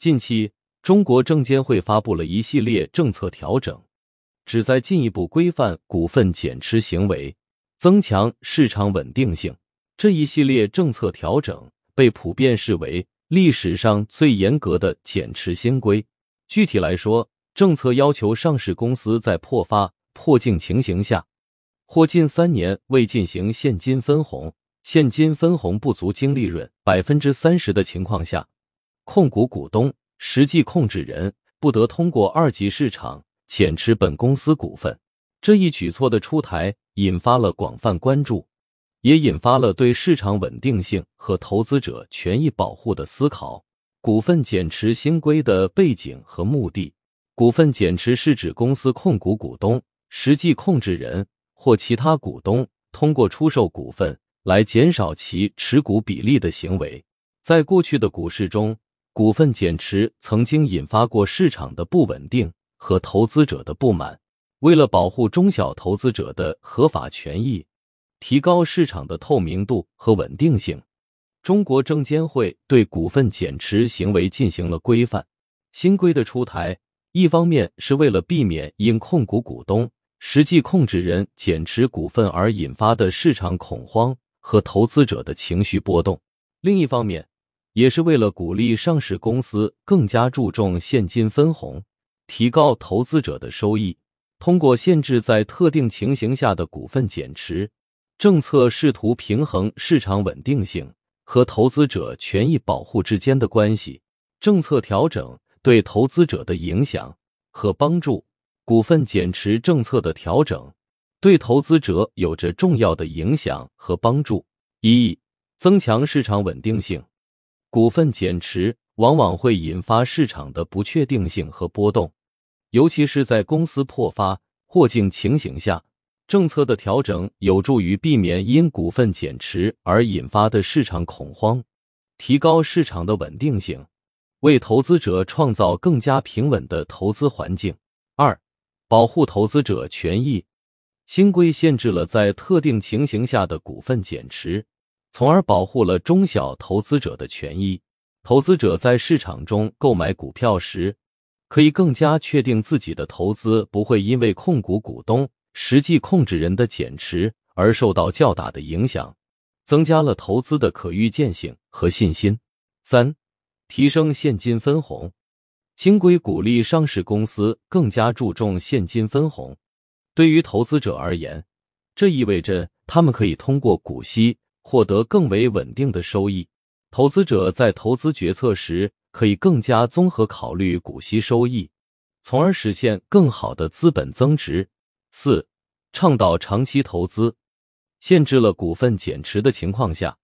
近期，中国证监会发布了一系列政策调整，旨在进一步规范股份减持行为，增强市场稳定性。这一系列政策调整被普遍视为历史上最严格的减持新规。具体来说，政策要求上市公司在破发、破净情形下，或近三年未进行现金分红，现金分红不足净利润百分之三十的情况下。控股股东、实际控制人不得通过二级市场减持本公司股份。这一举措的出台引发了广泛关注，也引发了对市场稳定性和投资者权益保护的思考。股份减持新规的背景和目的：股份减持是指公司控股股东、实际控制人或其他股东通过出售股份来减少其持股比例的行为。在过去的股市中，股份减持曾经引发过市场的不稳定和投资者的不满。为了保护中小投资者的合法权益，提高市场的透明度和稳定性，中国证监会对股份减持行为进行了规范。新规的出台，一方面是为了避免因控股股东、实际控制人减持股份而引发的市场恐慌和投资者的情绪波动；另一方面，也是为了鼓励上市公司更加注重现金分红，提高投资者的收益。通过限制在特定情形下的股份减持，政策试图平衡市场稳定性和投资者权益保护之间的关系。政策调整对投资者的影响和帮助。股份减持政策的调整对投资者有着重要的影响和帮助。一、增强市场稳定性。股份减持往往会引发市场的不确定性和波动，尤其是在公司破发、或净情形下。政策的调整有助于避免因股份减持而引发的市场恐慌，提高市场的稳定性，为投资者创造更加平稳的投资环境。二、保护投资者权益。新规限制了在特定情形下的股份减持。从而保护了中小投资者的权益。投资者在市场中购买股票时，可以更加确定自己的投资不会因为控股股东、实际控制人的减持而受到较大的影响，增加了投资的可预见性和信心。三、提升现金分红。新规鼓励上市公司更加注重现金分红。对于投资者而言，这意味着他们可以通过股息。获得更为稳定的收益，投资者在投资决策时可以更加综合考虑股息收益，从而实现更好的资本增值。四、倡导长期投资，限制了股份减持的情况下，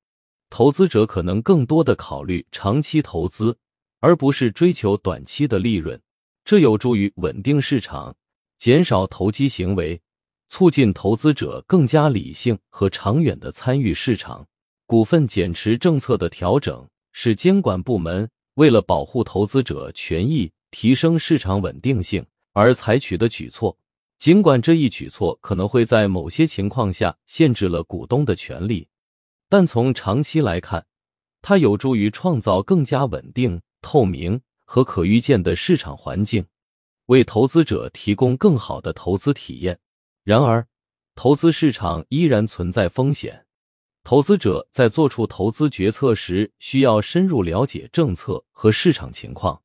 投资者可能更多的考虑长期投资，而不是追求短期的利润，这有助于稳定市场，减少投机行为。促进投资者更加理性和长远的参与市场。股份减持政策的调整是监管部门为了保护投资者权益、提升市场稳定性而采取的举措。尽管这一举措可能会在某些情况下限制了股东的权利，但从长期来看，它有助于创造更加稳定、透明和可预见的市场环境，为投资者提供更好的投资体验。然而，投资市场依然存在风险。投资者在做出投资决策时，需要深入了解政策和市场情况，